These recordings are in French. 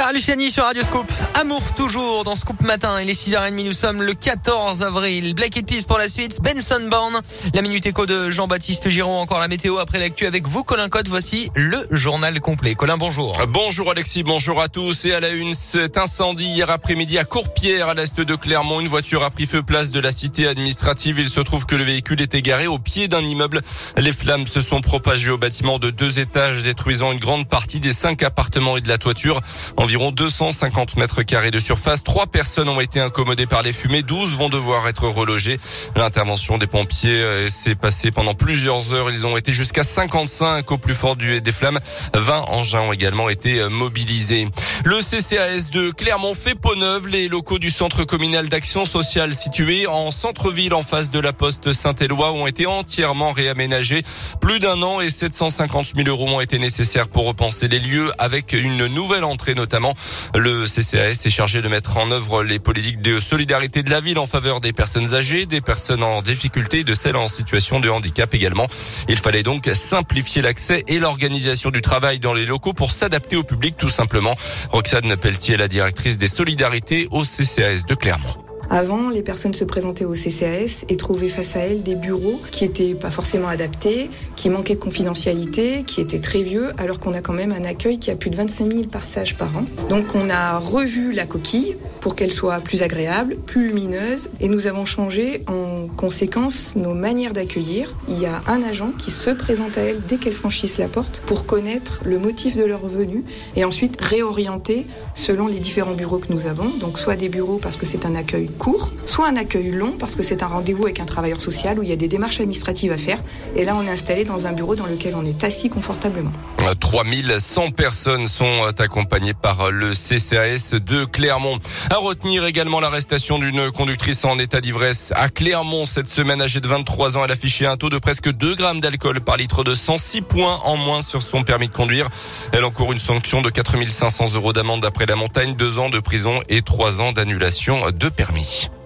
Clara Luciani sur Radio Scoop. Amour toujours dans Scoop Matin. Il est 6h30. Nous sommes le 14 avril. Black Eyed Peas pour la suite. Benson Bourne. La minute écho de Jean-Baptiste Giron. Encore la météo après l'actu avec vous, Colin Cotte. Voici le journal complet. Colin, bonjour. Bonjour Alexis. Bonjour à tous. Et à la une, cet incendie hier après-midi à Courpierre, à l'est de Clermont. Une voiture a pris feu place de la cité administrative. Il se trouve que le véhicule était garé au pied d'un immeuble. Les flammes se sont propagées au bâtiment de deux étages, détruisant une grande partie des cinq appartements et de la toiture. Environ 250 mètres carrés de surface. Trois personnes ont été incommodées par les fumées. 12 vont devoir être relogées. L'intervention des pompiers euh, s'est passée pendant plusieurs heures. Ils ont été jusqu'à 55 au plus fort du, des flammes. 20 engins ont également été euh, mobilisés. Le CCAS de Clermont fait peau neuve. Les locaux du centre communal d'action sociale situé en centre-ville en face de la poste Saint-Éloi ont été entièrement réaménagés. Plus d'un an et 750 000 euros ont été nécessaires pour repenser les lieux avec une nouvelle entrée notamment. Le CCAS est chargé de mettre en œuvre les politiques de solidarité de la ville en faveur des personnes âgées, des personnes en difficulté, de celles en situation de handicap également. Il fallait donc simplifier l'accès et l'organisation du travail dans les locaux pour s'adapter au public tout simplement. Roxane Pelletier, la directrice des solidarités au CCAS de Clermont. Avant, les personnes se présentaient au CCAS et trouvaient face à elles des bureaux qui étaient pas forcément adaptés, qui manquaient de confidentialité, qui étaient très vieux, alors qu'on a quand même un accueil qui a plus de 25 000 passages par an. Donc on a revu la coquille pour qu'elle soit plus agréable, plus lumineuse, et nous avons changé en conséquence nos manières d'accueillir. Il y a un agent qui se présente à elles dès qu'elles franchissent la porte pour connaître le motif de leur venue et ensuite réorienter selon les différents bureaux que nous avons. Donc soit des bureaux parce que c'est un accueil court, soit un accueil long parce que c'est un rendez-vous avec un travailleur social où il y a des démarches administratives à faire. Et là, on est installé dans un bureau dans lequel on est assis confortablement. 3100 personnes sont accompagnées par le CCAS de Clermont. À retenir également l'arrestation d'une conductrice en état d'ivresse à Clermont cette semaine âgée de 23 ans. Elle affichait un taux de presque 2 grammes d'alcool par litre de 106 points en moins sur son permis de conduire. Elle encourt une sanction de 4500 euros d'amende d'après la montagne, 2 ans de prison et 3 ans d'annulation de permis. Österreich.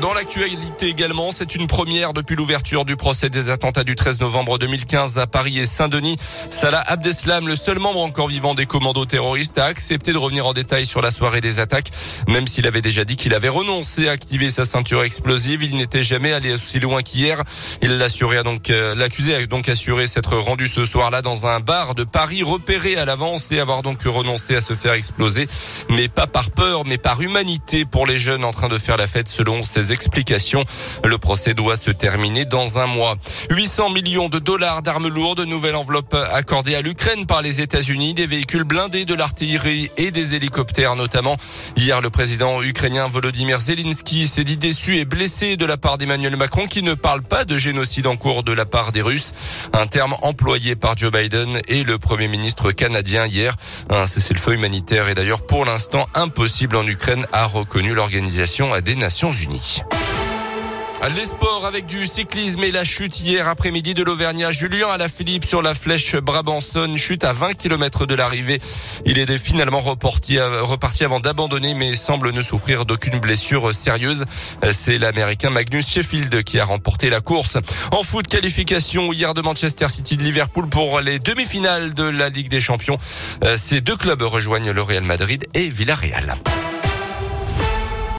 Dans l'actualité également, c'est une première depuis l'ouverture du procès des attentats du 13 novembre 2015 à Paris et Saint-Denis. Salah Abdeslam, le seul membre encore vivant des commandos terroristes, a accepté de revenir en détail sur la soirée des attaques, même s'il avait déjà dit qu'il avait renoncé à activer sa ceinture explosive. Il n'était jamais allé aussi loin qu'hier. Il l'assurait donc, euh, l'accusé a donc assuré s'être rendu ce soir-là dans un bar de Paris repéré à l'avance et avoir donc renoncé à se faire exploser, mais pas par peur, mais par humanité pour les jeunes en train de faire la fête selon ses explications. Le procès doit se terminer dans un mois. 800 millions de dollars d'armes lourdes, nouvelle enveloppe accordée à l'Ukraine par les États-Unis, des véhicules blindés, de l'artillerie et des hélicoptères notamment. Hier, le président ukrainien Volodymyr Zelensky s'est dit déçu et blessé de la part d'Emmanuel Macron qui ne parle pas de génocide en cours de la part des Russes, un terme employé par Joe Biden et le premier ministre canadien hier. Un cessez-le-feu humanitaire est d'ailleurs pour l'instant impossible en Ukraine, a reconnu l'Organisation des Nations Unies. Les sports avec du cyclisme et la chute hier après-midi de l'Auvergnat Julien à la Philippe sur la flèche Brabanson, chute à 20 km de l'arrivée. Il est finalement reparti, reparti avant d'abandonner mais semble ne souffrir d'aucune blessure sérieuse. C'est l'américain Magnus Sheffield qui a remporté la course. En foot, qualification hier de Manchester City de Liverpool pour les demi-finales de la Ligue des Champions. Ces deux clubs rejoignent le Real Madrid et Villarreal.